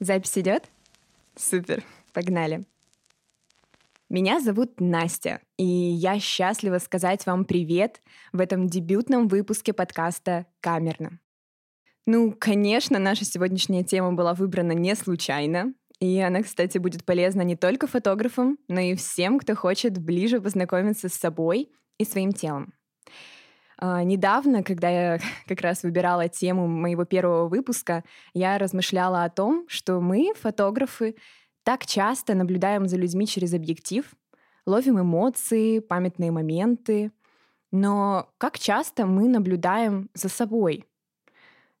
Запись идет? Супер, погнали. Меня зовут Настя, и я счастлива сказать вам привет в этом дебютном выпуске подкаста «Камерно». Ну, конечно, наша сегодняшняя тема была выбрана не случайно, и она, кстати, будет полезна не только фотографам, но и всем, кто хочет ближе познакомиться с собой и своим телом. А, недавно, когда я как раз выбирала тему моего первого выпуска, я размышляла о том, что мы, фотографы, так часто наблюдаем за людьми через объектив, ловим эмоции, памятные моменты, но как часто мы наблюдаем за собой?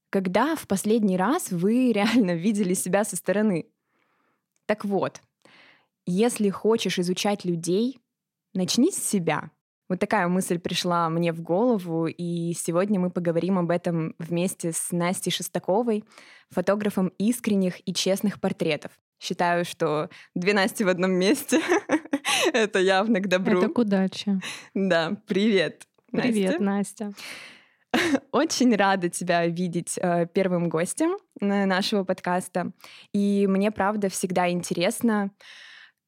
Когда в последний раз вы реально видели себя со стороны? Так вот, если хочешь изучать людей, начни с себя — вот такая мысль пришла мне в голову, и сегодня мы поговорим об этом вместе с Настей Шестаковой, фотографом искренних и честных портретов. Считаю, что две Насти в одном месте — это явно к добру. Это к удаче. Да, привет, Привет, Настя. Очень рада тебя видеть э, первым гостем нашего подкаста. И мне, правда, всегда интересно,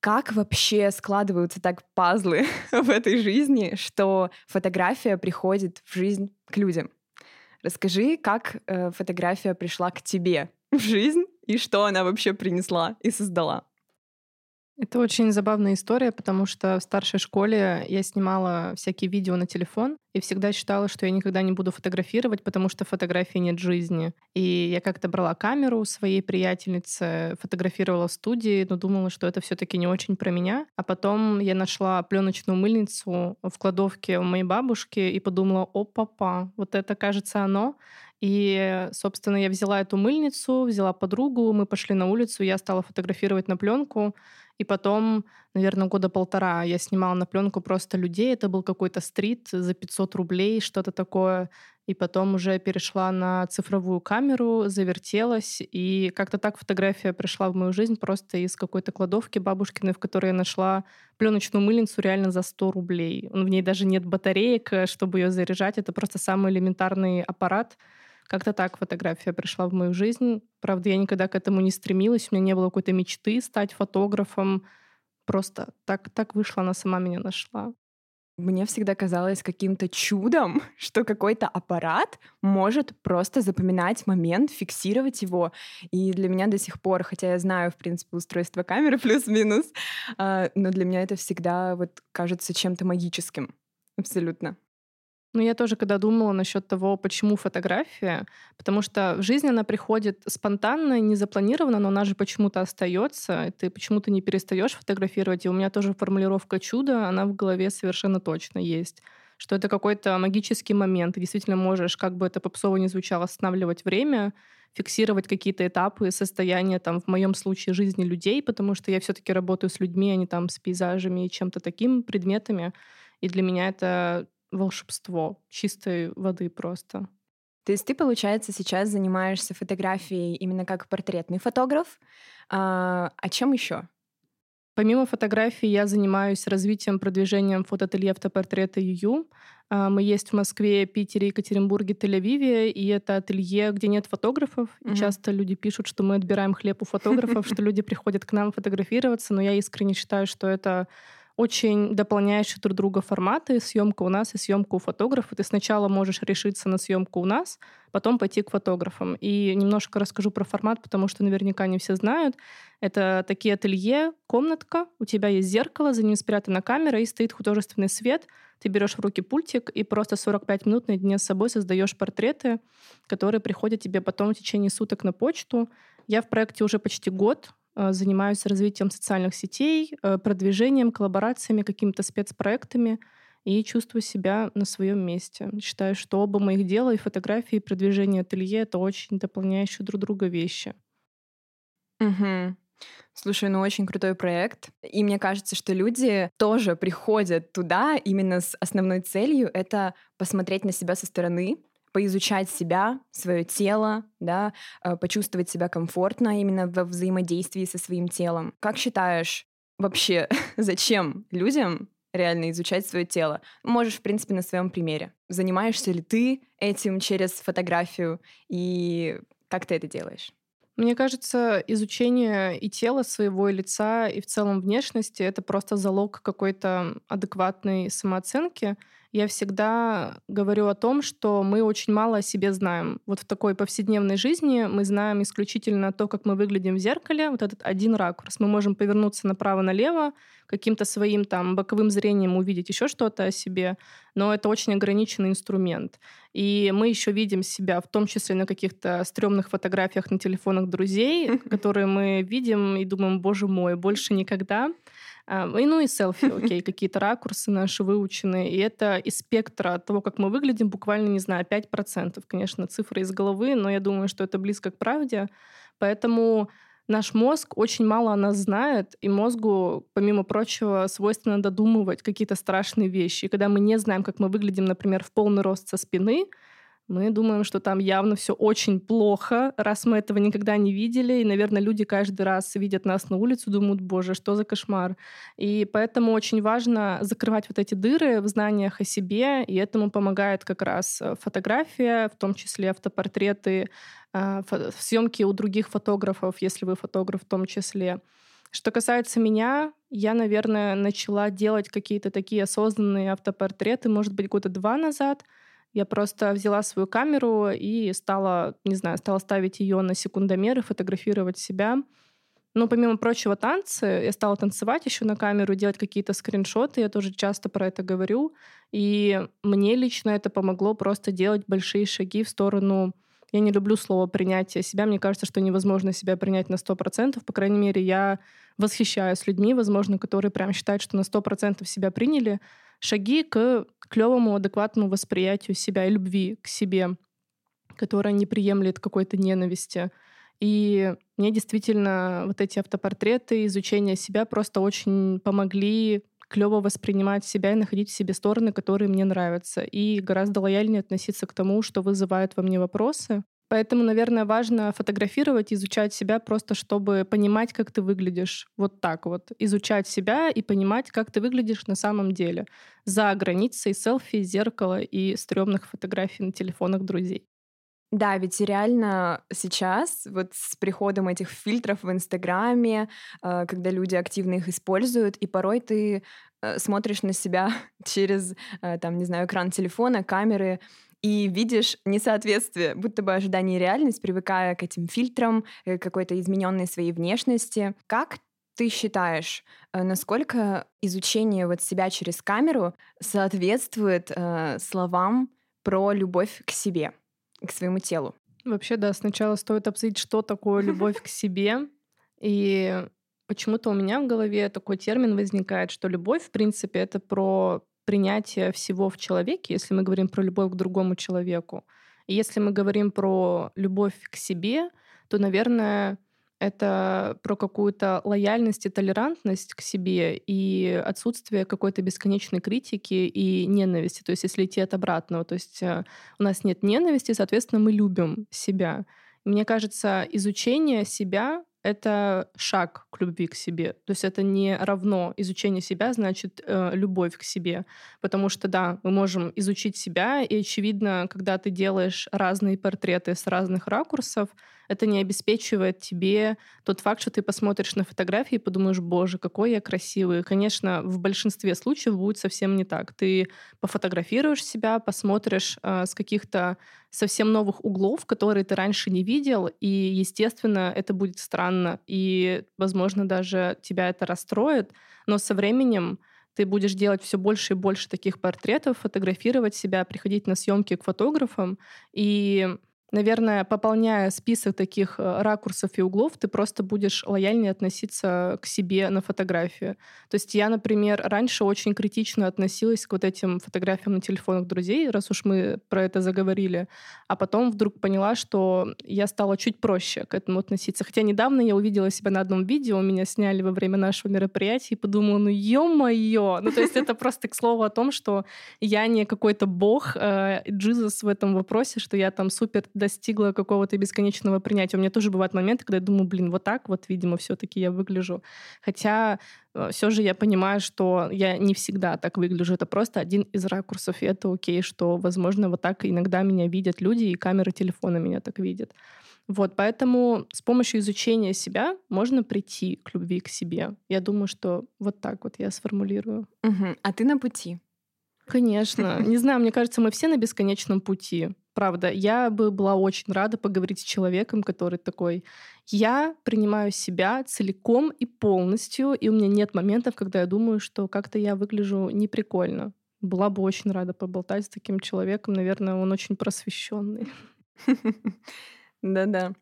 как вообще складываются так пазлы в этой жизни, что фотография приходит в жизнь к людям? Расскажи, как э, фотография пришла к тебе в жизнь и что она вообще принесла и создала. Это очень забавная история, потому что в старшей школе я снимала всякие видео на телефон и всегда считала, что я никогда не буду фотографировать, потому что фотографии нет жизни. И я как-то брала камеру у своей приятельницы, фотографировала в студии, но думала, что это все таки не очень про меня. А потом я нашла пленочную мыльницу в кладовке у моей бабушки и подумала, о, папа, вот это, кажется, оно. И, собственно, я взяла эту мыльницу, взяла подругу, мы пошли на улицу, я стала фотографировать на пленку. И потом, наверное, года полтора я снимала на пленку просто людей. Это был какой-то стрит за 500 рублей, что-то такое. И потом уже перешла на цифровую камеру, завертелась. И как-то так фотография пришла в мою жизнь просто из какой-то кладовки бабушкиной, в которой я нашла пленочную мыльницу реально за 100 рублей. В ней даже нет батареек, э, чтобы ее заряжать. Это просто самый элементарный аппарат — как-то так фотография пришла в мою жизнь. Правда, я никогда к этому не стремилась, у меня не было какой-то мечты стать фотографом. Просто так, так вышло, она сама меня нашла. Мне всегда казалось каким-то чудом, что какой-то аппарат может просто запоминать момент, фиксировать его. И для меня до сих пор, хотя я знаю, в принципе, устройство камеры плюс-минус, а, но для меня это всегда вот кажется чем-то магическим. Абсолютно. Ну, я тоже, когда думала насчет того, почему фотография, потому что в жизни она приходит спонтанно, не запланированно, но она же почему-то остается, и ты почему-то не перестаешь фотографировать. И у меня тоже формулировка чуда, она в голове совершенно точно есть что это какой-то магический момент. Ты действительно можешь, как бы это попсово не звучало, останавливать время, фиксировать какие-то этапы, состояния, там, в моем случае, жизни людей, потому что я все-таки работаю с людьми, а не там с пейзажами и чем-то таким, предметами. И для меня это волшебство чистой воды просто. То есть ты, получается, сейчас занимаешься фотографией именно как портретный фотограф. А, а чем еще? Помимо фотографии я занимаюсь развитием, продвижением фотоателье автопортрета ЮЮ. А, мы есть в Москве, Питере, Екатеринбурге, Тель-Авиве, и это ателье, где нет фотографов. И часто люди пишут, что мы отбираем хлеб у фотографов, что люди приходят к нам фотографироваться, но я искренне считаю, что это очень дополняющие друг друга форматы. Съемка у нас и съемка у фотографа. Ты сначала можешь решиться на съемку у нас, потом пойти к фотографам. И немножко расскажу про формат, потому что наверняка не все знают. Это такие ателье, комнатка, у тебя есть зеркало, за ним спрятана камера и стоит художественный свет. Ты берешь в руки пультик и просто 45 минут наедине с собой создаешь портреты, которые приходят тебе потом в течение суток на почту. Я в проекте уже почти год, занимаюсь развитием социальных сетей, э, продвижением, коллаборациями, какими-то спецпроектами и чувствую себя на своем месте. Считаю, что оба моих дела, и фотографии, и продвижение ателье — это очень дополняющие друг друга вещи. Угу. Слушай, ну очень крутой проект. И мне кажется, что люди тоже приходят туда именно с основной целью — это посмотреть на себя со стороны, поизучать себя, свое тело, да, э, почувствовать себя комфортно именно во взаимодействии со своим телом. Как считаешь, вообще, зачем людям реально изучать свое тело. Можешь, в принципе, на своем примере. Занимаешься ли ты этим через фотографию и как ты это делаешь? Мне кажется, изучение и тела своего, и лица, и в целом внешности — это просто залог какой-то адекватной самооценки. Я всегда говорю о том, что мы очень мало о себе знаем. Вот в такой повседневной жизни мы знаем исключительно то, как мы выглядим в зеркале, вот этот один ракурс. Мы можем повернуться направо-налево, каким-то своим там боковым зрением увидеть еще что-то о себе, но это очень ограниченный инструмент. И мы еще видим себя, в том числе на каких-то стрёмных фотографиях на телефонах друзей, которые мы видим и думаем, боже мой, больше никогда. А, и, ну и селфи, окей, какие-то ракурсы наши выученные. И это из спектра того, как мы выглядим, буквально, не знаю, 5%. Конечно, цифры из головы, но я думаю, что это близко к правде. Поэтому наш мозг очень мало о нас знает, и мозгу, помимо прочего, свойственно додумывать какие-то страшные вещи. И когда мы не знаем, как мы выглядим, например, в полный рост со спины, мы думаем, что там явно все очень плохо, раз мы этого никогда не видели. И, наверное, люди каждый раз видят нас на улицу, думают, боже, что за кошмар. И поэтому очень важно закрывать вот эти дыры в знаниях о себе, и этому помогает как раз э, фотография, в том числе автопортреты, э, съемки у других фотографов, если вы фотограф в том числе. Что касается меня, я, наверное, начала делать какие-то такие осознанные автопортреты, может быть, года два назад — я просто взяла свою камеру и стала, не знаю, стала ставить ее на секундомер и фотографировать себя. Но помимо прочего танцы, я стала танцевать еще на камеру, делать какие-то скриншоты, я тоже часто про это говорю. И мне лично это помогло просто делать большие шаги в сторону... Я не люблю слово принятие себя. Мне кажется, что невозможно себя принять на 100%. По крайней мере, я восхищаюсь людьми, возможно, которые прям считают, что на 100% себя приняли шаги к клевому, адекватному восприятию себя и любви к себе, которая не приемлет какой-то ненависти. И мне действительно вот эти автопортреты, изучение себя просто очень помогли клево воспринимать себя и находить в себе стороны, которые мне нравятся, и гораздо лояльнее относиться к тому, что вызывает во мне вопросы, Поэтому, наверное, важно фотографировать, изучать себя просто, чтобы понимать, как ты выглядишь. Вот так вот. Изучать себя и понимать, как ты выглядишь на самом деле. За границей селфи, зеркала и стрёмных фотографий на телефонах друзей. Да, ведь реально сейчас, вот с приходом этих фильтров в Инстаграме, э, когда люди активно их используют, и порой ты э, смотришь на себя через, э, там, не знаю, экран телефона, камеры, и видишь несоответствие, будто бы ожидание и реальность, привыкая к этим фильтрам, э, какой-то измененной своей внешности. Как ты считаешь, э, насколько изучение вот себя через камеру соответствует э, словам про любовь к себе, к своему телу? Вообще, да, сначала стоит обсудить, что такое любовь к себе. И почему-то у меня в голове такой термин возникает, что любовь, в принципе, это про принятие всего в человеке, если мы говорим про любовь к другому человеку. И если мы говорим про любовь к себе, то, наверное, это про какую-то лояльность и толерантность к себе и отсутствие какой-то бесконечной критики и ненависти. То есть если идти от обратного, то есть э, у нас нет ненависти, соответственно, мы любим себя. Мне кажется, изучение себя это шаг к любви к себе. То есть это не равно изучение себя, значит, э, любовь к себе. Потому что, да, мы можем изучить себя, и, очевидно, когда ты делаешь разные портреты с разных ракурсов, это не обеспечивает тебе тот факт, что ты посмотришь на фотографии и подумаешь, боже, какой я красивый. Конечно, в большинстве случаев будет совсем не так. Ты пофотографируешь себя, посмотришь э, с каких-то совсем новых углов, которые ты раньше не видел, и, естественно, это будет странно, и, возможно, даже тебя это расстроит, но со временем ты будешь делать все больше и больше таких портретов, фотографировать себя, приходить на съемки к фотографам, и наверное, пополняя список таких э, ракурсов и углов, ты просто будешь лояльнее относиться к себе на фотографии. То есть я, например, раньше очень критично относилась к вот этим фотографиям на телефонах друзей, раз уж мы про это заговорили, а потом вдруг поняла, что я стала чуть проще к этому относиться. Хотя недавно я увидела себя на одном видео, меня сняли во время нашего мероприятия, и подумала, ну ё-моё! Ну то есть это просто к слову о том, что я не какой-то бог, э, Джизус в этом вопросе, что я там супер достигла какого-то бесконечного принятия. У меня тоже бывают моменты, когда я думаю, блин, вот так вот, видимо, все-таки я выгляжу. Хотя Э, все же я понимаю, что я не всегда так выгляжу. Это просто один из ракурсов, и это окей, что, возможно, вот так иногда меня видят люди, и камеры телефона меня так видят. Вот, поэтому с помощью изучения себя можно прийти к любви к себе. Я думаю, что вот так вот я сформулирую. Угу. А ты на пути? Конечно. Не знаю, мне кажется, мы все на бесконечном пути. Правда, я бы была очень рада поговорить с человеком, который такой, я принимаю себя целиком и полностью, и у меня нет моментов, когда я думаю, что как-то я выгляжу неприкольно. Была бы очень рада поболтать с таким человеком. Наверное, он очень просвещенный. Да-да.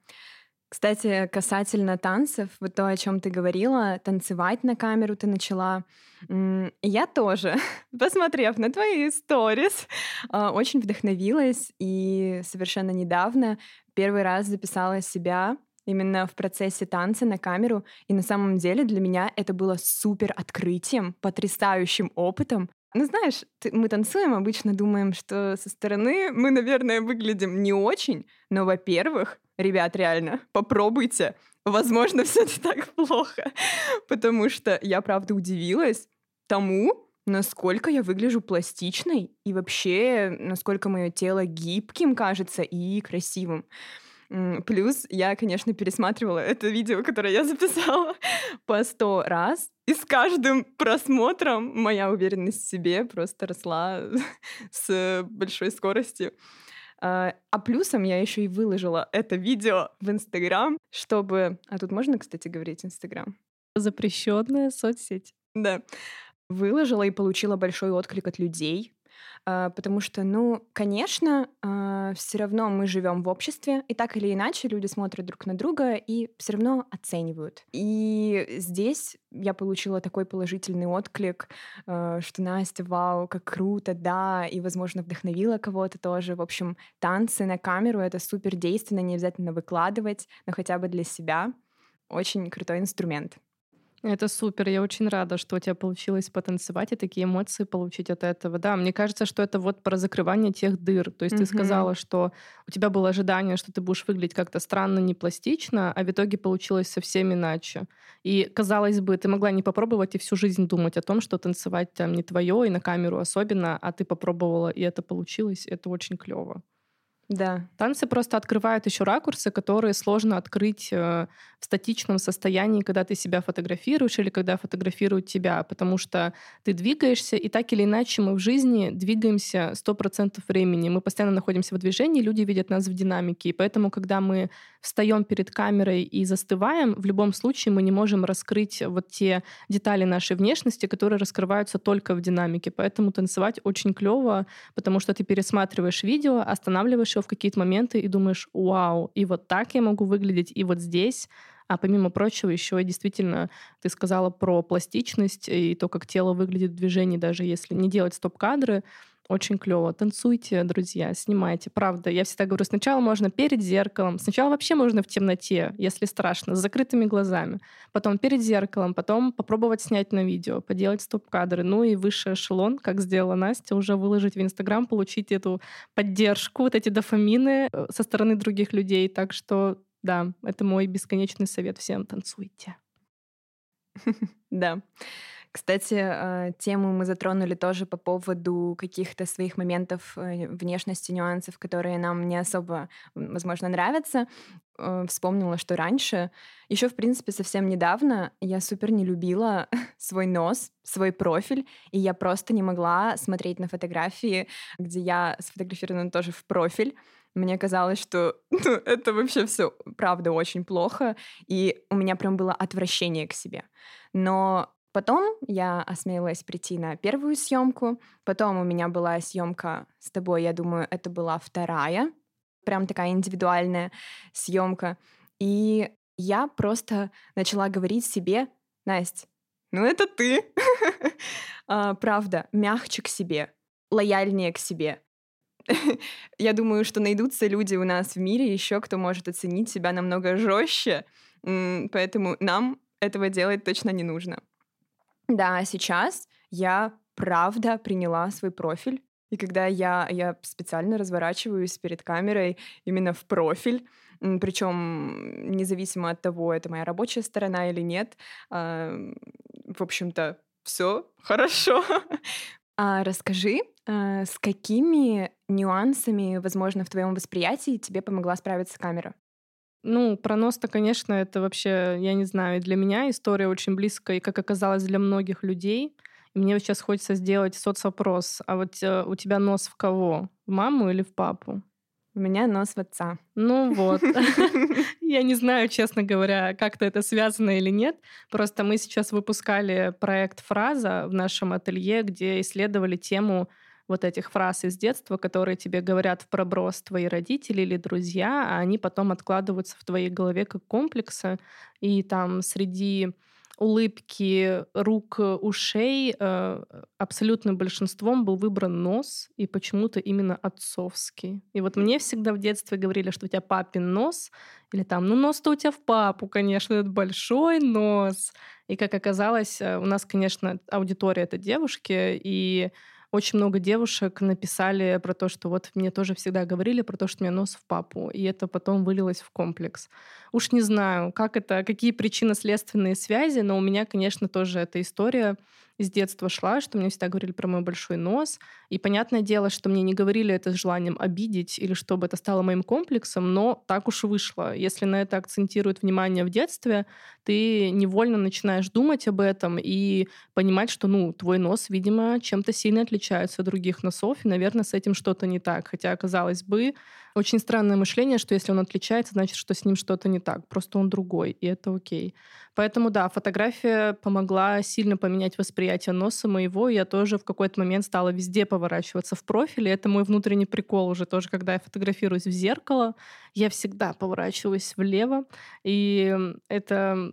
Кстати, касательно танцев, вот то, о чем ты говорила, танцевать на камеру ты начала. Я тоже, посмотрев на твои сторис, а, очень вдохновилась и совершенно недавно первый раз записала себя именно в процессе танца на камеру. И на самом деле для меня это было супер открытием, потрясающим опытом. Ну, знаешь, ты, мы танцуем, обычно думаем, что со стороны мы, наверное, выглядим не очень, но, во-первых, ребят, реально, попробуйте. Возможно, все не так плохо, потому что я, правда, удивилась тому, насколько я выгляжу пластичной и вообще, насколько мое тело гибким кажется и красивым. Плюс я, конечно, пересматривала это видео, которое я записала по сто раз. И с каждым просмотром моя уверенность в себе просто росла с большой скоростью. А, а плюсом я еще и выложила это видео в Инстаграм, чтобы... А тут можно, кстати, говорить Инстаграм? Запрещенная соцсеть. Да. Выложила и получила большой отклик от людей, потому что, ну, конечно, а, все равно мы живем в обществе, и так или иначе люди смотрят друг на друга и все равно оценивают. И здесь я получила такой положительный отклик, а, что Настя, вау, как круто, да, и, возможно, вдохновила кого-то тоже. В общем, танцы на камеру — это супер действенно, не обязательно выкладывать, но хотя бы для себя. Очень крутой инструмент. Это супер, я очень рада, что у тебя получилось потанцевать и такие эмоции получить от этого. Да, мне кажется, что это вот про закрывание тех дыр. То есть mm-hmm. ты сказала, что у тебя было ожидание, что ты будешь выглядеть как-то странно, не пластично, а в итоге получилось совсем иначе. И, казалось бы, ты могла не попробовать и всю жизнь думать о том, что танцевать там не твое, и на камеру особенно, а ты попробовала, и это получилось. Это очень клево. Да. Танцы просто открывают еще ракурсы, которые сложно открыть э, в статичном состоянии, когда ты себя фотографируешь или когда фотографируют тебя, потому что ты двигаешься, и так или иначе мы в жизни двигаемся 100% времени. Мы постоянно находимся в движении, люди видят нас в динамике, и поэтому, когда мы встаем перед камерой и застываем, в любом случае мы не можем раскрыть вот те детали нашей внешности, которые раскрываются только в динамике. Поэтому танцевать очень клево, потому что ты пересматриваешь видео, останавливаешь в какие-то моменты и думаешь, вау, и вот так я могу выглядеть, и вот здесь. А помимо прочего, еще действительно ты сказала про пластичность и то, как тело выглядит в движении, даже если не делать стоп-кадры. Очень клево. Танцуйте, друзья, снимайте. Правда, я всегда говорю, сначала можно перед зеркалом, сначала вообще можно в темноте, если страшно, с закрытыми глазами. Потом перед зеркалом, потом попробовать снять на видео, поделать стоп-кадры. Ну и высший эшелон, как сделала Настя, уже выложить в Инстаграм, получить эту поддержку, вот эти дофамины э, со стороны других людей. Так что да, это мой бесконечный совет всем. Танцуйте. Да. Кстати, а, тему мы затронули тоже по поводу каких-то своих моментов э, внешности, нюансов, которые нам не особо, возможно, нравятся. Э, вспомнила, что раньше, еще, в принципе, совсем недавно, я супер не любила свой нос, свой профиль, и я просто не могла смотреть на фотографии, где я сфотографирована тоже в профиль. Мне казалось, что ну, это вообще все правда очень плохо, и у меня прям было отвращение к себе. Но Потом я осмелилась прийти на первую съемку. Потом у меня была съемка с тобой, я думаю, это была вторая, прям такая индивидуальная съемка. И я просто начала говорить себе, Настя, ну это ты. а, правда, мягче к себе, лояльнее к себе. я думаю, что найдутся люди у нас в мире еще, кто может оценить себя намного жестче, поэтому нам этого делать точно не нужно. Да, сейчас я правда приняла свой профиль. И когда я, я специально разворачиваюсь перед камерой именно в профиль, причем независимо от того, это моя рабочая сторона или нет, э, в общем-то, все хорошо. А расскажи, э, с какими нюансами, возможно, в твоем восприятии тебе помогла справиться камера? Ну, про нос-то, конечно, это вообще, я не знаю, для меня история очень близкая, и, как оказалось, для многих людей. И мне вот сейчас хочется сделать соцопрос. А вот э, у тебя нос в кого? В маму или в папу? У меня нос в отца. Ну вот. Я не знаю, честно говоря, как-то это связано или нет. Просто мы сейчас выпускали проект «Фраза» в нашем ателье, где исследовали тему вот этих фраз из детства, которые тебе говорят в проброс твои родители или друзья, а они потом откладываются в твоей голове как комплексы. И там среди улыбки, рук, ушей э, абсолютным большинством был выбран нос, и почему-то именно отцовский. И вот мне всегда в детстве говорили, что у тебя папин нос, или там, ну нос-то у тебя в папу, конечно, это большой нос. И как оказалось, э, у нас, конечно, аудитория — это девушки, и очень много девушек написали про то, что вот мне тоже всегда говорили про то, что у меня нос в папу, и это потом вылилось в комплекс. Уж не знаю, как это, какие причинно-следственные связи, но у меня, конечно, тоже эта история с детства шла, что мне всегда говорили про мой большой нос. И понятное дело, что мне не говорили это с желанием обидеть или чтобы это стало моим комплексом, но так уж вышло. Если на это акцентируют внимание в детстве, ты невольно начинаешь думать об этом и понимать, что, ну, твой нос, видимо, чем-то сильно отличается от других носов, и, наверное, с этим что-то не так. Хотя, казалось бы, очень странное мышление, что если он отличается, значит, что с ним что-то не так. Просто он другой, и это окей. Поэтому, да, фотография помогла сильно поменять восприятие носа моего. Я тоже в какой-то момент стала везде поворачиваться в профиле. Это мой внутренний прикол уже тоже, когда я фотографируюсь в зеркало. Я всегда поворачиваюсь влево. И это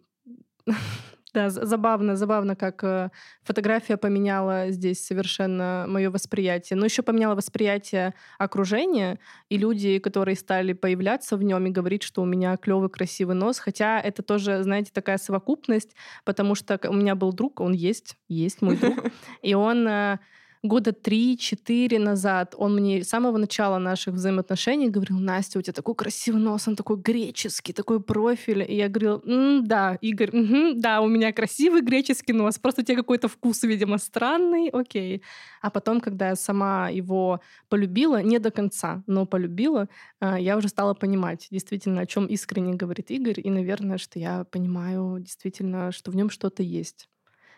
Да, забавно, забавно, как э, фотография поменяла здесь совершенно мое восприятие. Но еще поменяла восприятие окружения, и люди, которые стали появляться в нем и говорить, что у меня клевый, красивый нос. Хотя это тоже, знаете, такая совокупность, потому что у меня был друг, он есть, есть мой друг, и он э, года три-четыре назад он мне с самого начала наших взаимоотношений говорил, Настя, у тебя такой красивый нос, он такой греческий, такой профиль. И я говорила, да, Игорь, угу, да, у меня красивый греческий нос, просто у тебя какой-то вкус, видимо, странный, окей. А потом, когда я сама его полюбила, не до конца, но полюбила, а, я уже стала понимать действительно, о чем искренне говорит Игорь, и, наверное, что я понимаю действительно, что в нем что-то есть.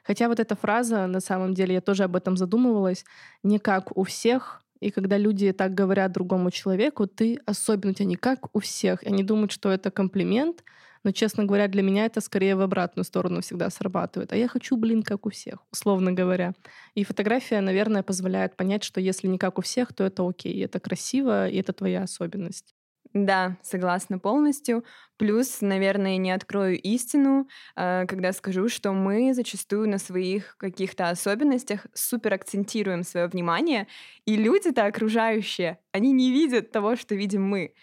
Хотя вот эта фраза, на самом деле, я тоже об этом задумывалась, не как у всех, и когда люди так говорят другому человеку, ты особенно, у тебя не как у всех. И они думают, что это комплимент, но, честно говоря, для меня это скорее в обратную сторону всегда срабатывает. А я хочу, блин, как у всех, условно говоря. И фотография, наверное, позволяет понять, что если не как у всех, то это окей, это красиво, и это твоя особенность. Да, согласна полностью. Плюс, наверное, не открою истину, а, когда скажу, что мы зачастую на своих каких-то особенностях супер акцентируем свое внимание, и люди-то окружающие, они не видят того, что видим мы.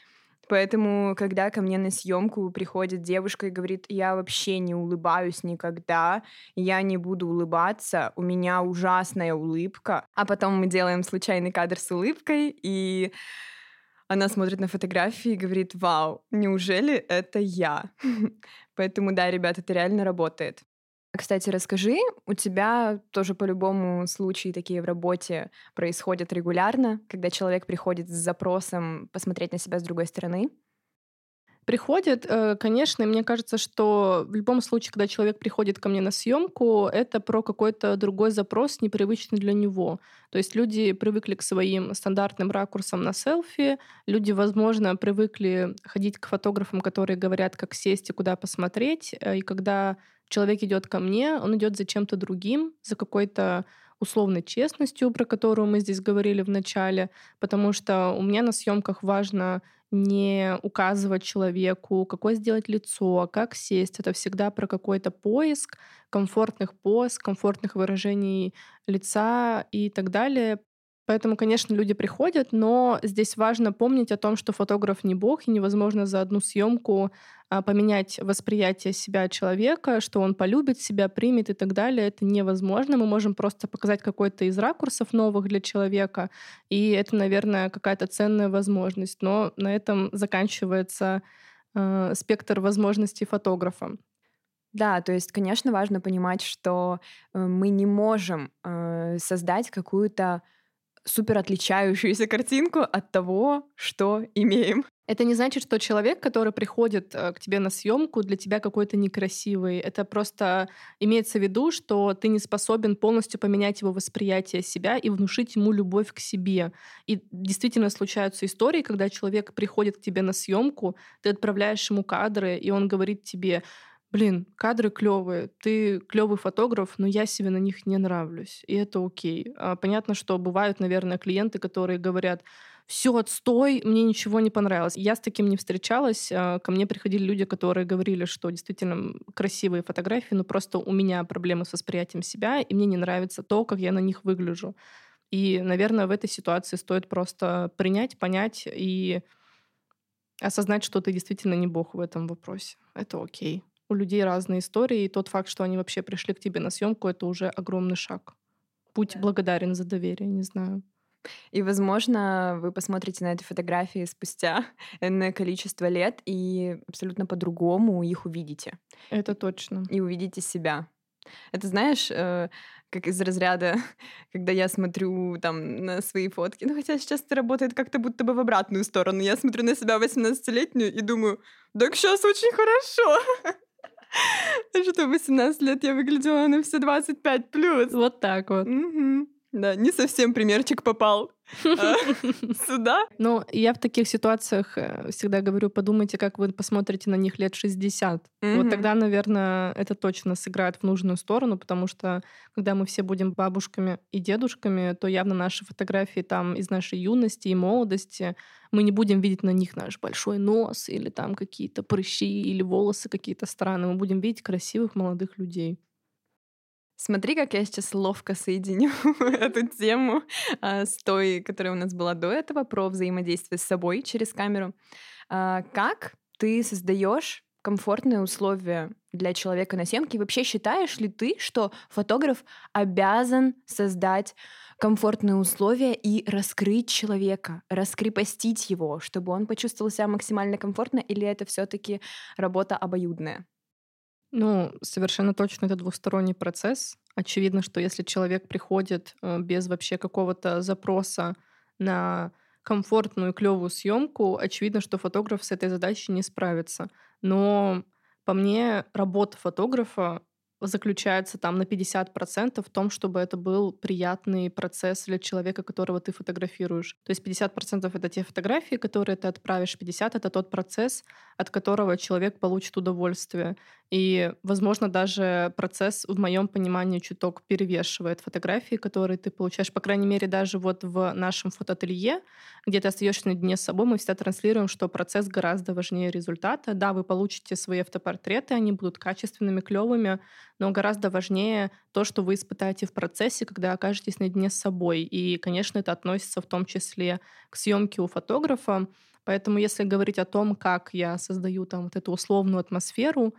Поэтому, когда ко мне на съемку приходит девушка и говорит, я вообще не улыбаюсь никогда, я не буду улыбаться, у меня ужасная улыбка, а потом мы делаем случайный кадр с улыбкой, и она смотрит на фотографии и говорит, вау, неужели это я? Поэтому да, ребята, это реально работает. Кстати, расскажи, у тебя тоже по-любому случаи такие в работе происходят регулярно, когда человек приходит с запросом посмотреть на себя с другой стороны? Приходит, э, конечно, мне кажется, что в любом случае, когда человек приходит ко мне на съемку, это про какой-то другой запрос, непривычный для него. То есть люди привыкли к своим стандартным ракурсам на селфи, люди, возможно, привыкли ходить к фотографам, которые говорят, как сесть и куда посмотреть. Э, и когда человек идет ко мне, он идет за чем-то другим, за какой-то условной честностью, про которую мы здесь говорили в начале, потому что у меня на съемках важно не указывать человеку, какое сделать лицо, как сесть. Это всегда про какой-то поиск комфортных поз, комфортных выражений лица и так далее. Поэтому, конечно, люди приходят, но здесь важно помнить о том, что фотограф не бог, и невозможно за одну съемку а, поменять восприятие себя человека, что он полюбит себя, примет и так далее. Это невозможно. Мы можем просто показать какой-то из ракурсов новых для человека, и это, наверное, какая-то ценная возможность. Но на этом заканчивается э, спектр возможностей фотографа. Да, то есть, конечно, важно понимать, что э, мы не можем э, создать какую-то супер отличающуюся картинку от того, что имеем. Это не значит, что человек, который приходит э, к тебе на съемку, для тебя какой-то некрасивый. Это просто имеется в виду, что ты не способен полностью поменять его восприятие себя и внушить ему любовь к себе. И действительно случаются истории, когда человек приходит к тебе на съемку, ты отправляешь ему кадры, и он говорит тебе, блин, кадры клевые, ты клевый фотограф, но я себе на них не нравлюсь, и это окей. А понятно, что бывают, наверное, клиенты, которые говорят, все, отстой, мне ничего не понравилось. Я с таким не встречалась. А, ко мне приходили люди, которые говорили, что действительно красивые фотографии, но просто у меня проблемы с восприятием себя, и мне не нравится то, как я на них выгляжу. И, наверное, в этой ситуации стоит просто принять, понять и осознать, что ты действительно не бог в этом вопросе. Это окей. У людей разные истории, и тот факт, что они вообще пришли к тебе на съемку, это уже огромный шаг. Будь да. благодарен за доверие, не знаю. И, возможно, вы посмотрите на эти фотографии спустя энное количество лет и абсолютно по-другому их увидите. Это точно. И увидите себя. Это знаешь, э, как из разряда, когда я смотрю там на свои фотки, ну хотя сейчас это работает как-то будто бы в обратную сторону. Я смотрю на себя 18-летнюю и думаю, так сейчас очень хорошо. Что 18 лет я выглядела на все 25 плюс. Вот так вот. Угу. Да, не совсем примерчик попал а, сюда. Ну, я в таких ситуациях э, всегда говорю, подумайте, как вы посмотрите на них лет 60. Вот тогда, наверное, это точно сыграет в нужную сторону, потому что когда мы все будем бабушками и дедушками, то явно наши фотографии там из нашей юности и молодости, мы не будем видеть на них наш большой нос или там какие-то прыщи или волосы какие-то странные. Мы будем видеть красивых молодых людей. Смотри, как я сейчас ловко соединю эту тему а, с той, которая у нас была до этого, про взаимодействие с собой через камеру. А, как ты создаешь комфортные условия для человека на съемке? вообще считаешь ли ты, что фотограф обязан создать комфортные условия и раскрыть человека, раскрепостить его, чтобы он почувствовал себя максимально комфортно, или это все-таки работа обоюдная? Ну, совершенно точно это двусторонний процесс. Очевидно, что если человек приходит э, без вообще какого-то запроса на комфортную, клевую съемку, очевидно, что фотограф с этой задачей не справится. Но по мне, работа фотографа заключается там на 50% в том, чтобы это был приятный процесс для человека, которого ты фотографируешь. То есть 50% это те фотографии, которые ты отправишь, 50% это тот процесс, от которого человек получит удовольствие. И, возможно, даже процесс в моем понимании чуток перевешивает фотографии, которые ты получаешь. По крайней мере, даже вот в нашем фотоателье, где ты остаешься наедине с собой, мы всегда транслируем, что процесс гораздо важнее результата. Да, вы получите свои автопортреты, они будут качественными, клевыми, но гораздо важнее то, что вы испытаете в процессе, когда окажетесь наедине с собой. И, конечно, это относится в том числе к съемке у фотографа. Поэтому, если говорить о том, как я создаю там вот эту условную атмосферу,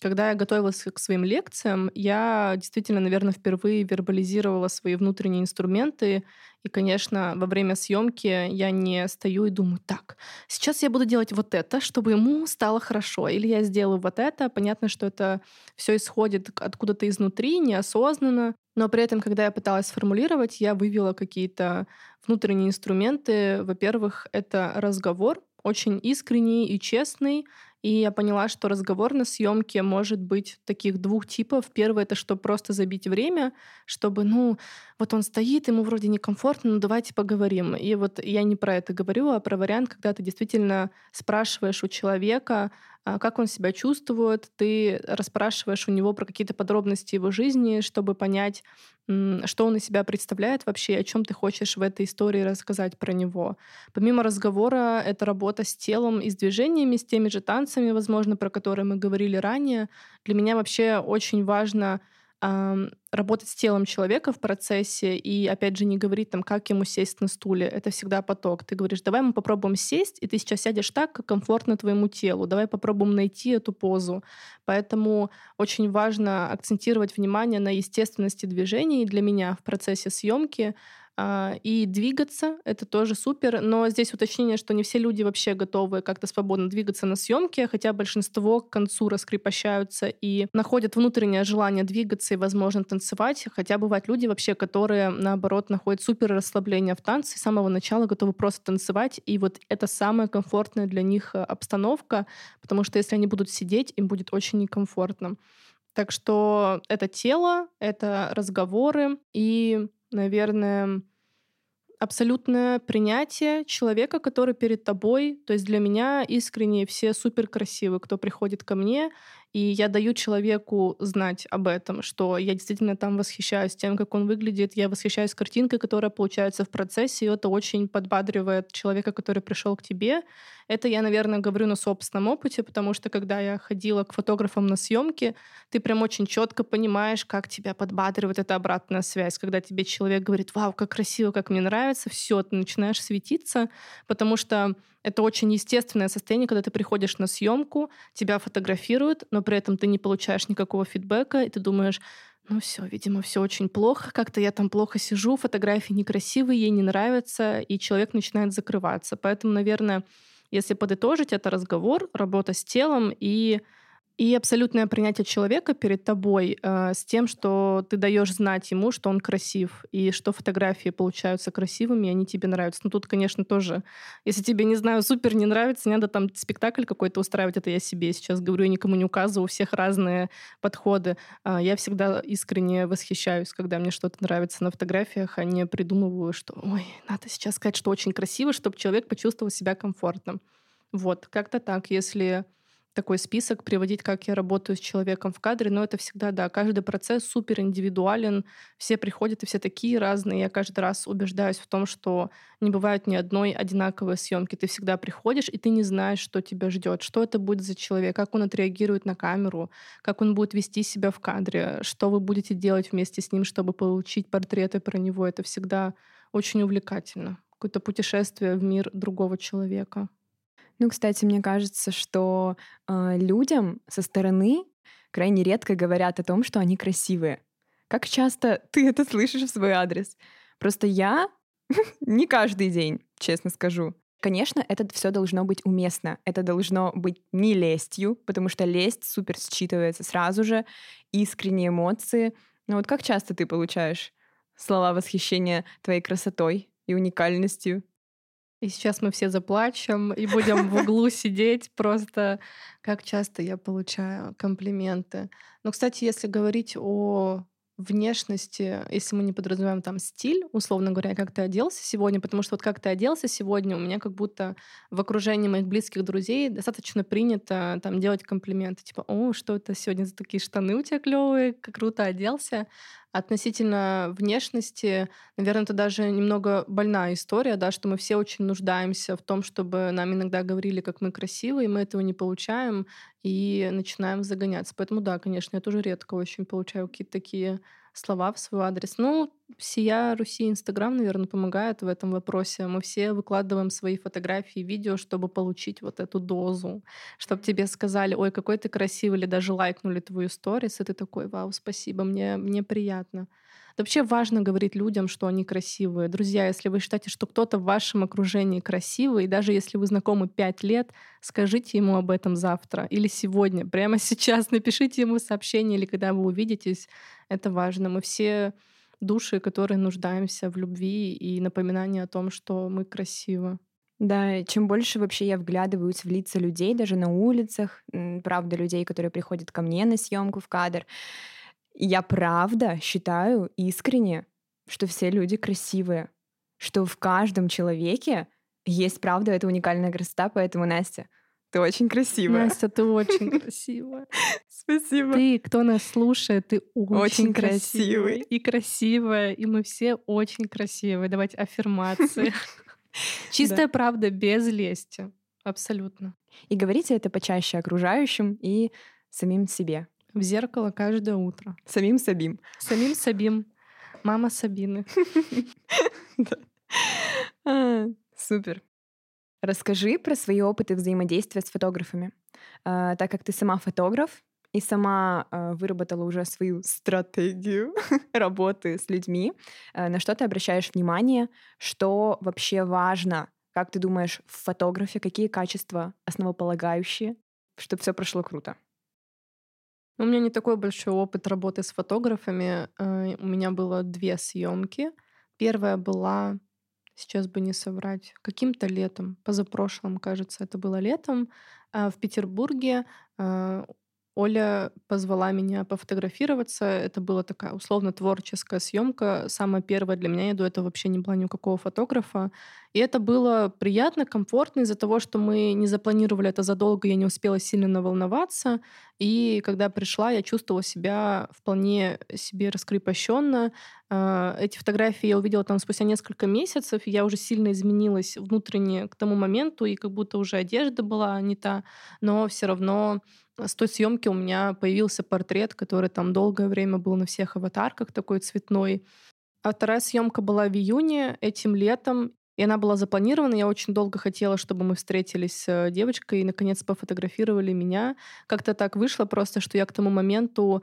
когда я готовилась к своим лекциям, я действительно, наверное, впервые вербализировала свои внутренние инструменты. И, конечно, во время съемки я не стою и думаю, так, сейчас я буду делать вот это, чтобы ему стало хорошо. Или я сделаю вот это. Понятно, что это все исходит откуда-то изнутри, неосознанно. Но при этом, когда я пыталась сформулировать, я вывела какие-то внутренние инструменты. Во-первых, это разговор, очень искренний и честный, и я поняла, что разговор на съемке может быть таких двух типов. Первый — это что просто забить время, чтобы, ну, вот он стоит, ему вроде некомфортно, ну давайте поговорим. И вот я не про это говорю, а про вариант, когда ты действительно спрашиваешь у человека, а, как он себя чувствует, ты расспрашиваешь у него про какие-то подробности его жизни, чтобы понять, что он из себя представляет вообще, о чем ты хочешь в этой истории рассказать про него. Помимо разговора, это работа с телом и с движениями, с теми же танцами, возможно, про которые мы говорили ранее. Для меня вообще очень важно работать с телом человека в процессе и, опять же, не говорить там, как ему сесть на стуле. Это всегда поток. Ты говоришь, давай мы попробуем сесть, и ты сейчас сядешь так, как комфортно твоему телу. Давай попробуем найти эту позу. Поэтому очень важно акцентировать внимание на естественности движений для меня в процессе съемки, и двигаться — это тоже супер. Но здесь уточнение, что не все люди вообще готовы как-то свободно двигаться на съемке, хотя большинство к концу раскрепощаются и находят внутреннее желание двигаться и, возможно, танцевать. Хотя бывают люди вообще, которые, наоборот, находят супер расслабление в танце с самого начала готовы просто танцевать. И вот это самая комфортная для них э, обстановка, потому что если они будут сидеть, им будет очень некомфортно. Так что это тело, это разговоры и наверное, абсолютное принятие человека, который перед тобой. То есть для меня искренне все супер красивы, кто приходит ко мне, и я даю человеку знать об этом, что я действительно там восхищаюсь тем, как он выглядит, я восхищаюсь картинкой, которая получается в процессе, и это очень подбадривает человека, который пришел к тебе. Это я, наверное, говорю на собственном опыте, потому что когда я ходила к фотографам на съемки, ты прям очень четко понимаешь, как тебя подбадривает эта обратная связь, когда тебе человек говорит, вау, как красиво, как мне нравится, все, ты начинаешь светиться, потому что это очень естественное состояние, когда ты приходишь на съемку, тебя фотографируют, но при этом ты не получаешь никакого фидбэка, и ты думаешь, ну все, видимо, все очень плохо, как-то я там плохо сижу, фотографии некрасивые, ей не нравятся, и человек начинает закрываться. Поэтому, наверное, если подытожить, это разговор, работа с телом и и абсолютное принятие человека перед тобой э, с тем, что ты даешь знать ему, что он красив, и что фотографии получаются красивыми, и они тебе нравятся. Ну тут, конечно, тоже, если тебе, не знаю, супер не нравится, не надо там спектакль какой-то устраивать, это я себе сейчас говорю, я никому не указываю, у всех разные подходы. Э, я всегда искренне восхищаюсь, когда мне что-то нравится на фотографиях, а не придумываю, что, ой, надо сейчас сказать, что очень красиво, чтобы человек почувствовал себя комфортно. Вот, как-то так, если такой список приводить, как я работаю с человеком в кадре, но это всегда, да, каждый процесс супер индивидуален, все приходят и все такие разные. Я каждый раз убеждаюсь в том, что не бывает ни одной одинаковой съемки. Ты всегда приходишь, и ты не знаешь, что тебя ждет, что это будет за человек, как он отреагирует на камеру, как он будет вести себя в кадре, что вы будете делать вместе с ним, чтобы получить портреты про него. Это всегда очень увлекательно. Какое-то путешествие в мир другого человека. Ну, кстати, мне кажется, что э, людям со стороны крайне редко говорят о том, что они красивые. Как часто ты это слышишь в свой адрес? Просто я не каждый день, честно скажу. Конечно, это все должно быть уместно. Это должно быть не лестью, потому что лесть супер считывается сразу же, искренние эмоции. Но вот как часто ты получаешь слова восхищения твоей красотой и уникальностью? И сейчас мы все заплачем и будем в углу сидеть. Просто как часто я получаю комплименты. Но, кстати, если говорить о внешности, если мы не подразумеваем там стиль, условно говоря, как ты оделся сегодня, потому что вот как ты оделся сегодня, у меня как будто в окружении моих близких друзей достаточно принято там делать комплименты, типа, о, что это сегодня за такие штаны у тебя клевые, как круто оделся. Относительно внешности, наверное, это даже немного больная история, да, что мы все очень нуждаемся в том, чтобы нам иногда говорили, как мы красивые, мы этого не получаем, и начинаем загоняться. Поэтому да, конечно, я тоже редко очень получаю какие-то такие слова в свой адрес. Ну, всея Руси Инстаграм, наверное, помогает в этом вопросе. Мы все выкладываем свои фотографии, видео, чтобы получить вот эту дозу, чтобы тебе сказали, ой, какой ты красивый, или даже лайкнули твою сторис, и ты такой, вау, спасибо, мне, мне приятно. Вообще важно говорить людям, что они красивые. Друзья, если вы считаете, что кто-то в вашем окружении красивый, и даже если вы знакомы пять лет, скажите ему об этом завтра или сегодня, прямо сейчас. Напишите ему сообщение или когда вы увидитесь. Это важно. Мы все души, которые нуждаемся в любви и напоминании о том, что мы красивы. Да, чем больше вообще я вглядываюсь в лица людей, даже на улицах, правда, людей, которые приходят ко мне на съемку в кадр, я правда считаю искренне, что все люди красивые, что в каждом человеке есть правда эта уникальная красота, поэтому, Настя, ты очень красивая. Настя, ты очень красивая. Спасибо. Ты, кто нас слушает, ты очень, очень красивый. И красивая, и мы все очень красивые. Давайте аффирмации. Чистая правда, без лести. Абсолютно. И говорите это почаще окружающим и самим себе. В зеркало каждое утро. Самим Сабим. Самим Сабим. Мама Сабины. А, супер. Расскажи про свои опыты взаимодействия с фотографами. А, так как ты сама фотограф, и сама э, выработала уже свою стратегию работы с людьми, на что ты обращаешь внимание, что вообще важно, как ты думаешь, в фотографе, какие качества основополагающие, чтобы все прошло круто? У меня не такой большой опыт работы с фотографами. Э, у меня было две съемки. Первая была, сейчас бы не соврать, каким-то летом, позапрошлым, кажется, это было летом, в Петербурге Оля позвала меня пофотографироваться. Это была такая условно-творческая съемка. Самая первая для меня. Я до этого вообще не была ни у какого фотографа. И это было приятно, комфортно из-за того, что мы не запланировали это задолго, я не успела сильно наволноваться. И когда пришла, я чувствовала себя вполне себе раскрепощенно. А, эти фотографии я увидела там спустя несколько месяцев, я уже сильно изменилась внутренне к тому моменту, и как будто уже одежда была не та, но все равно с той съемки у меня появился портрет, который там долгое время был на всех аватарках, такой цветной. А вторая съемка была в июне этим летом, и она была запланирована. Я очень долго хотела, чтобы мы встретились с девочкой и, наконец, пофотографировали меня. Как-то так вышло просто, что я к тому моменту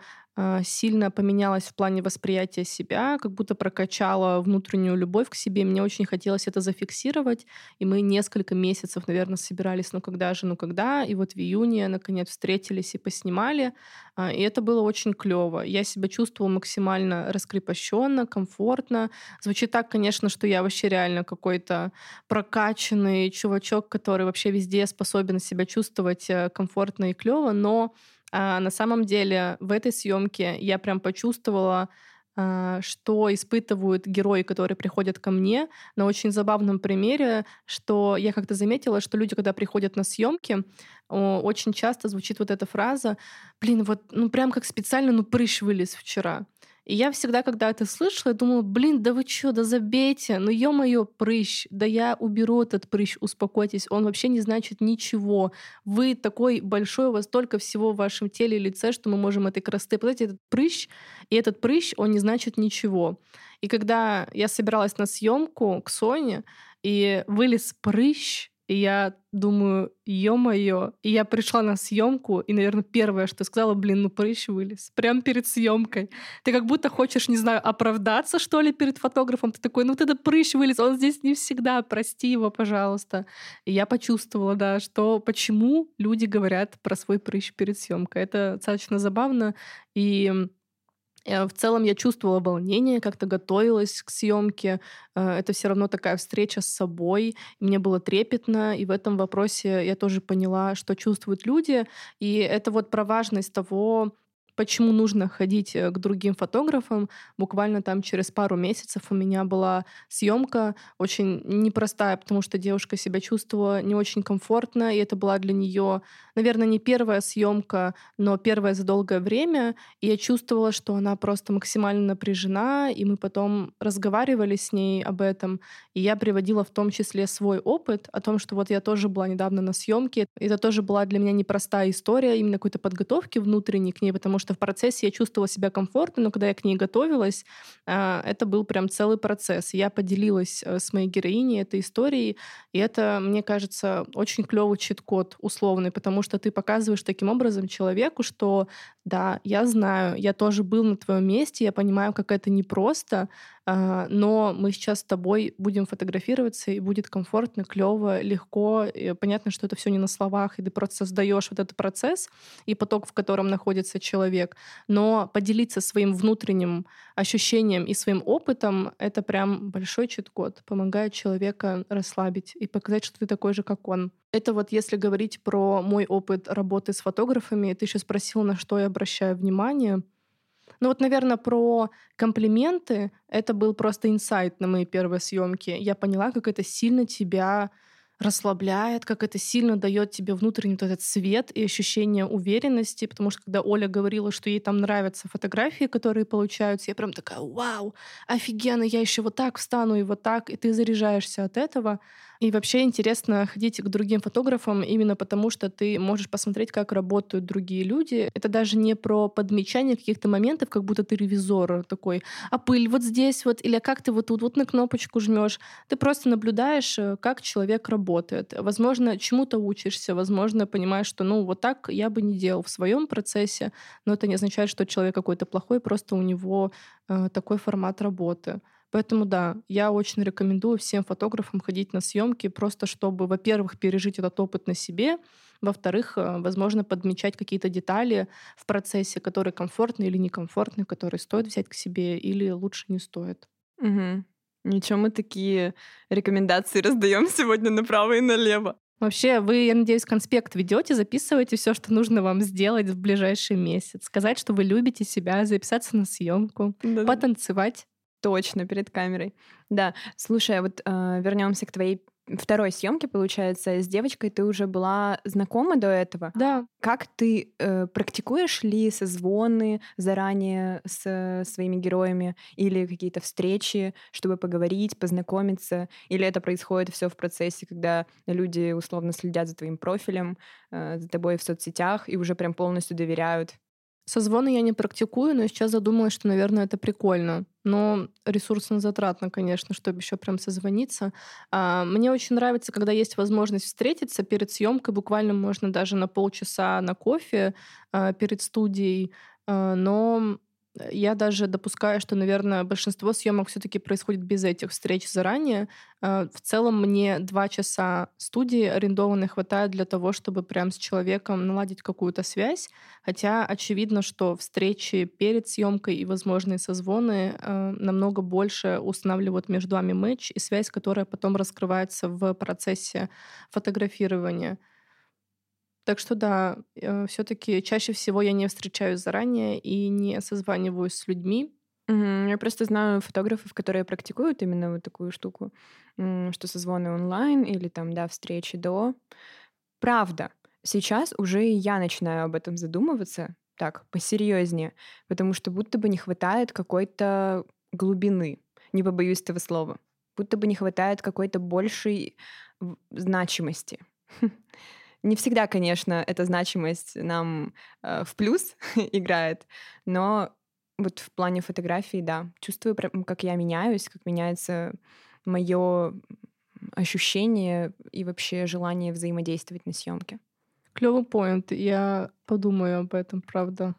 сильно поменялась в плане восприятия себя, как будто прокачала внутреннюю любовь к себе. Мне очень хотелось это зафиксировать, и мы несколько месяцев, наверное, собирались, ну когда же, ну когда, и вот в июне, наконец, встретились и поснимали, а, и это было очень клево. Я себя чувствовала максимально раскрепощенно, комфортно. Звучит так, конечно, что я вообще реально какой-то прокачанный чувачок, который вообще везде способен себя чувствовать э, комфортно и клево, но а на самом деле в этой съемке я прям почувствовала, а, что испытывают герои, которые приходят ко мне, на очень забавном примере, что я как-то заметила, что люди, когда приходят на съемки, очень часто звучит вот эта фраза, блин, вот ну прям как специально, ну прыщ вылез вчера. И я всегда, когда это слышала, я думала, блин, да вы что, да забейте, ну ё-моё, прыщ, да я уберу этот прыщ, успокойтесь, он вообще не значит ничего. Вы такой большой, у вас столько всего в вашем теле и лице, что мы можем этой красоты. Знаете, этот прыщ, и этот прыщ, он не значит ничего. И когда я собиралась на съемку к Соне, и вылез прыщ, и я думаю, ё-моё. И я пришла на съемку, и, наверное, первое, что сказала, блин, ну прыщ вылез. Прям перед съемкой. Ты как будто хочешь, не знаю, оправдаться, что ли, перед фотографом. Ты такой, ну вот это прыщ вылез, он здесь не всегда, прости его, пожалуйста. И я почувствовала, да, что почему люди говорят про свой прыщ перед съемкой. Это достаточно забавно. И в целом я чувствовала волнение, как-то готовилась к съемке. Э, это все равно такая встреча с собой. Мне было трепетно, и в этом вопросе я тоже поняла, что чувствуют люди. И это вот про важность того, почему нужно ходить э, к другим фотографам. Буквально там через пару месяцев у меня была съемка очень непростая, потому что девушка себя чувствовала не очень комфортно, и это была для нее, наверное, не первая съемка, но первая за долгое время. И я чувствовала, что она просто максимально напряжена, и мы потом разговаривали с ней об этом. И я приводила в том числе свой опыт о том, что вот я тоже была недавно на съемке. Это тоже была для меня непростая история именно какой-то подготовки внутренней к ней, потому что в процессе я чувствовала себя комфортно, но когда я к ней готовилась, а, это был прям целый процесс. Я поделилась э, с моей героиней этой историей, и это, мне кажется, очень клевый чит-код условный, потому что ты показываешь таким образом человеку, что да, я знаю, я тоже был на твоем месте, я понимаю, как это непросто, но мы сейчас с тобой будем фотографироваться, и будет комфортно, клево, легко. И понятно, что это все не на словах, и ты просто создаешь вот этот процесс и поток, в котором находится человек. Но поделиться своим внутренним ощущением и своим опытом — это прям большой чит-код, помогает человека расслабить и показать, что ты такой же, как он. Это вот если говорить про мой опыт работы с фотографами, ты еще спросил, на что я обращаю внимание — ну вот, наверное, про комплименты. Это был просто инсайт на моей первой съемке. Я поняла, как это сильно тебя расслабляет, как это сильно дает тебе внутренний вот этот свет и ощущение уверенности, потому что когда Оля говорила, что ей там нравятся фотографии, которые получаются, я прям такая, вау, офигенно, я еще вот так встану и вот так, и ты заряжаешься от этого. И вообще интересно ходить к другим фотографам именно потому, что ты можешь посмотреть, как работают другие люди. Это даже не про подмечание каких-то моментов, как будто ты ревизор такой, а пыль вот здесь вот, или как ты вот тут вот на кнопочку жмешь. Ты просто наблюдаешь, э, как человек работает. Возможно, чему-то учишься, возможно, понимаешь, что ну вот так я бы не делал в своем процессе, но это не означает, что человек какой-то плохой, просто у него э, такой формат работы. Поэтому да, я очень рекомендую всем фотографам ходить на съемки, просто чтобы, во-первых, пережить этот опыт на себе, во-вторых, э, возможно, подмечать какие-то детали в процессе, которые комфортны или некомфортны, которые стоит взять к себе или лучше не стоит. Угу. Ничего, мы такие рекомендации раздаем сегодня направо и налево. Вообще, вы, я надеюсь, конспект ведете, записываете все, что нужно вам сделать в ближайший месяц. Сказать, что вы любите себя, записаться на съемку, да. потанцевать. Точно, перед камерой. Да, слушай, а вот э, вернемся к твоей второй съемке, получается, с девочкой ты уже была знакома до этого. Да. Как ты э, практикуешь ли созвоны заранее с своими героями или какие-то встречи, чтобы поговорить, познакомиться? Или это происходит все в процессе, когда люди условно следят за твоим профилем, э, за тобой в соцсетях и уже прям полностью доверяют? Созвоны я не практикую, но сейчас задумалась, что, наверное, это прикольно. Но ресурсно затратно, конечно, чтобы еще прям созвониться. А, мне очень нравится, когда есть возможность встретиться перед съемкой. Буквально можно даже на полчаса на кофе а, перед студией. А, но я даже допускаю, что, наверное, большинство съемок все-таки происходит без этих встреч заранее. А, в целом мне два часа студии арендованной хватает для того, чтобы прям с человеком наладить какую-то связь. Хотя очевидно, что встречи перед съемкой и возможные созвоны э, намного больше устанавливают между вами матч и связь, которая потом раскрывается в процессе фотографирования. Так что да, э, все-таки чаще всего я не встречаюсь заранее и не созваниваюсь с людьми. Я просто знаю фотографов, которые практикуют именно вот такую штуку, что созвоны онлайн или там, да, встречи до. Правда, сейчас уже и я начинаю об этом задумываться так, посерьезнее, потому что будто бы не хватает какой-то глубины, не побоюсь этого слова, будто бы не хватает какой-то большей значимости. Не всегда, конечно, эта значимость нам э, в плюс играет, но вот в плане фотографии, да, чувствую, как я меняюсь, как меняется мое ощущение и вообще желание взаимодействовать на съемке. Клевый поинт. Я подумаю об этом, правда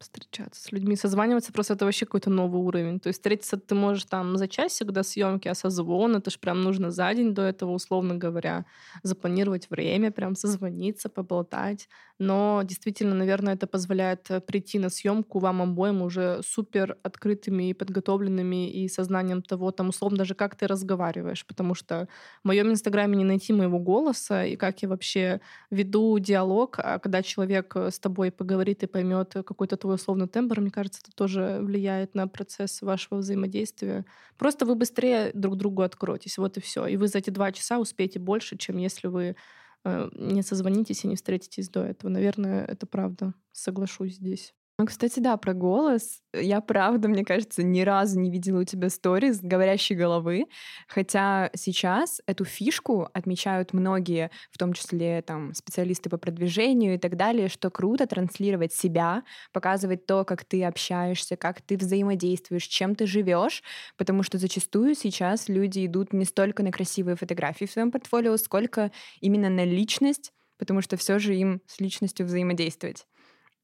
встречаться с людьми, созваниваться, просто это вообще какой-то новый уровень. То есть встретиться ты можешь там за часик до съемки, а созвон, это же прям нужно за день до этого, условно говоря, запланировать время, прям созвониться, поболтать. Но действительно, наверное, это позволяет э, прийти на съемку вам обоим уже супер открытыми и подготовленными и сознанием того, там, условно, даже как ты разговариваешь, потому что в моем инстаграме не найти моего голоса и как я вообще веду диалог, а когда человек э, с тобой поговорит и поймет какой-то твой свой условный тембр, мне кажется, это тоже влияет на процесс вашего взаимодействия. Просто вы быстрее друг другу откроетесь, вот и все. И вы за эти два часа успеете больше, чем если вы э, не созвонитесь и не встретитесь до этого. Наверное, это правда. Соглашусь здесь. Ну, кстати, да, про голос. Я правда, мне кажется, ни разу не видела у тебя сториз говорящей головы, хотя сейчас эту фишку отмечают многие, в том числе там специалисты по продвижению и так далее, что круто транслировать себя, показывать то, как ты общаешься, как ты взаимодействуешь, чем ты живешь, потому что зачастую сейчас люди идут не столько на красивые фотографии в своем портфолио, сколько именно на личность, потому что все же им с личностью взаимодействовать.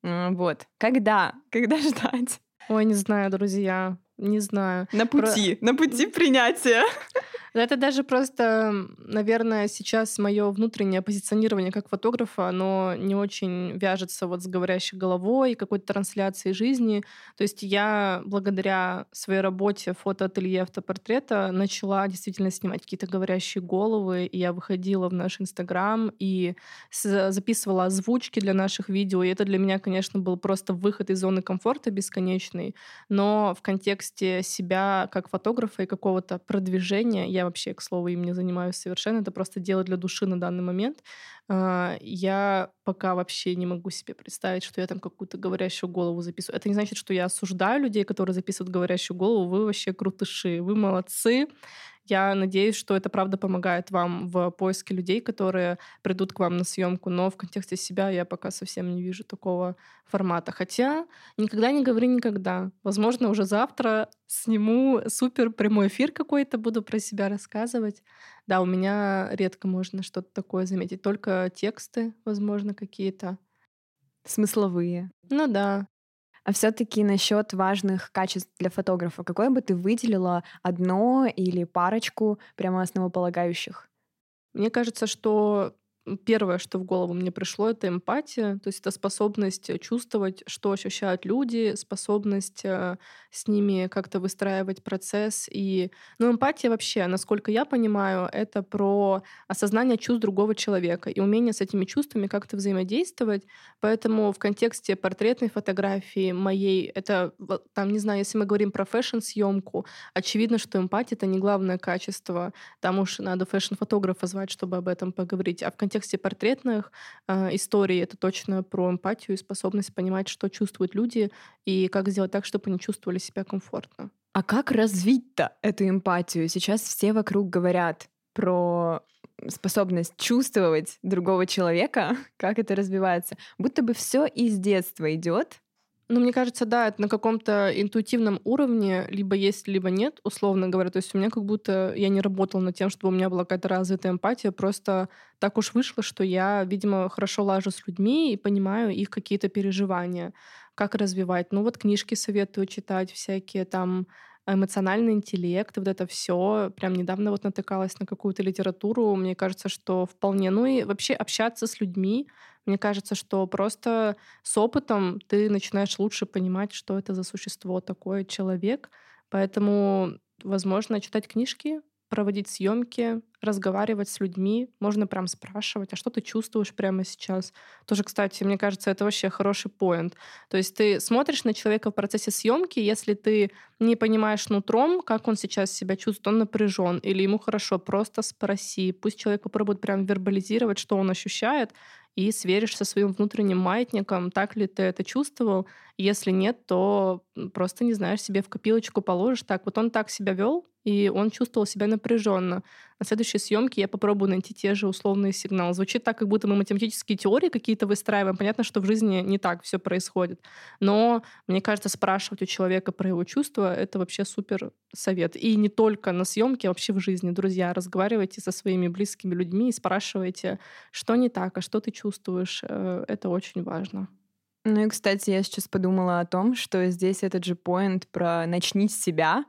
Вот. Когда? Когда ждать? Ой, не знаю, друзья. Не знаю. На пути, Про... на пути принятия. Это даже просто, наверное, сейчас мое внутреннее позиционирование как фотографа, оно не очень вяжется вот с говорящей головой, какой-то трансляцией жизни. То есть я благодаря своей работе фотоателье автопортрета начала действительно снимать какие-то говорящие головы, и я выходила в наш Инстаграм и записывала озвучки для наших видео, и это для меня, конечно, был просто выход из зоны комфорта бесконечный, но в контексте себя как фотографа и какого-то продвижения я вообще, к слову, им не занимаюсь совершенно. Это просто дело для души на данный момент. А, я пока вообще не могу себе представить, что я там какую-то говорящую голову записываю. Это не значит, что я осуждаю людей, которые записывают говорящую голову. Вы вообще крутыши, вы молодцы. Я надеюсь, что это правда помогает вам в поиске людей, которые придут к вам на съемку, но в контексте себя я пока совсем не вижу такого формата. Хотя никогда не говори никогда. Возможно, уже завтра сниму супер прямой эфир какой-то, буду про себя рассказывать. Да, у меня редко можно что-то такое заметить, только тексты, возможно, какие-то. Смысловые. Ну да. А все-таки насчет важных качеств для фотографа, какое бы ты выделила одно или парочку прямо основополагающих? Мне кажется, что Первое, что в голову мне пришло, это эмпатия, то есть это способность чувствовать, что ощущают люди, способность э, с ними как-то выстраивать процесс. И, ну, эмпатия вообще, насколько я понимаю, это про осознание чувств другого человека и умение с этими чувствами как-то взаимодействовать. Поэтому в контексте портретной фотографии моей, это, там, не знаю, если мы говорим про фэшн-съемку, очевидно, что эмпатия — это не главное качество. Там уж надо фэшн-фотографа звать, чтобы об этом поговорить. А в контексте контексте портретных э, историй это точно про эмпатию и способность понимать, что чувствуют люди и как сделать так, чтобы они чувствовали себя комфортно. А как развить-то эту эмпатию? Сейчас все вокруг говорят про способность чувствовать другого человека, как это развивается, будто бы все из детства идет, ну, мне кажется, да, это на каком-то интуитивном уровне либо есть, либо нет, условно говоря. То есть у меня как будто я не работала над тем, чтобы у меня была какая-то развитая эмпатия, просто так уж вышло, что я, видимо, хорошо лажу с людьми и понимаю их какие-то переживания, как развивать. Ну, вот книжки советую читать всякие там эмоциональный интеллект, вот это все. Прям недавно вот натыкалась на какую-то литературу. Мне кажется, что вполне... Ну и вообще общаться с людьми, мне кажется, что просто с опытом ты начинаешь лучше понимать, что это за существо такое, человек. Поэтому, возможно, читать книжки, проводить съемки, разговаривать с людьми. Можно прям спрашивать, а что ты чувствуешь прямо сейчас? Тоже, кстати, мне кажется, это вообще хороший поинт. То есть ты смотришь на человека в процессе съемки, если ты не понимаешь нутром, как он сейчас себя чувствует, он напряжен или ему хорошо, просто спроси. Пусть человек попробует прям вербализировать, что он ощущает, и сверишь со своим внутренним маятником, так ли ты это чувствовал. Если нет, то просто, не знаешь, себе в копилочку положишь. Так, вот он так себя вел, и он чувствовал себя напряженно. На следующей съемке я попробую найти те же условные сигналы. Звучит так, как будто мы математические теории какие-то выстраиваем. Понятно, что в жизни не так все происходит. Но мне кажется, спрашивать у человека про его чувства — это вообще супер совет. И не только на съемке, а вообще в жизни. Друзья, разговаривайте со своими близкими людьми и спрашивайте, что не так, а что ты чувствуешь. Э, это очень важно. Ну и, кстати, я сейчас подумала о том, что здесь этот же поинт про «начни с себя»,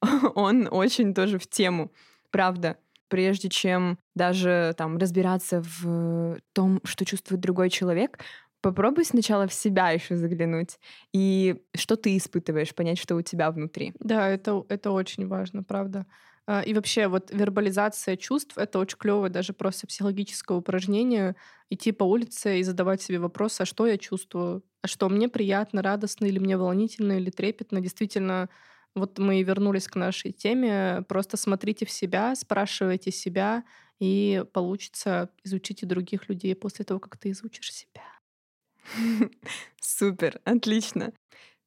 он очень тоже в тему. Правда, прежде чем даже там разбираться в том, что чувствует другой человек, попробуй сначала в себя еще заглянуть и что ты испытываешь, понять, что у тебя внутри. Да, это, это очень важно, правда. А, и вообще вот вербализация чувств — это очень клевое даже просто психологическое упражнение. Идти по улице и задавать себе вопрос, а что я чувствую? А что мне приятно, радостно или мне волнительно или трепетно? Действительно, вот мы вернулись к нашей теме. Просто смотрите в себя, спрашивайте себя, и получится изучить и других людей после того, как ты изучишь себя. Супер, отлично.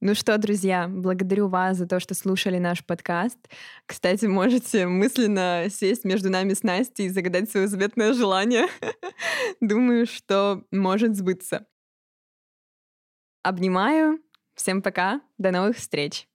Ну что, друзья, благодарю вас за то, что слушали наш подкаст. Кстати, можете мысленно сесть между нами с Настей и загадать свое заветное желание. Думаю, что может сбыться. Обнимаю. Всем пока. До новых встреч.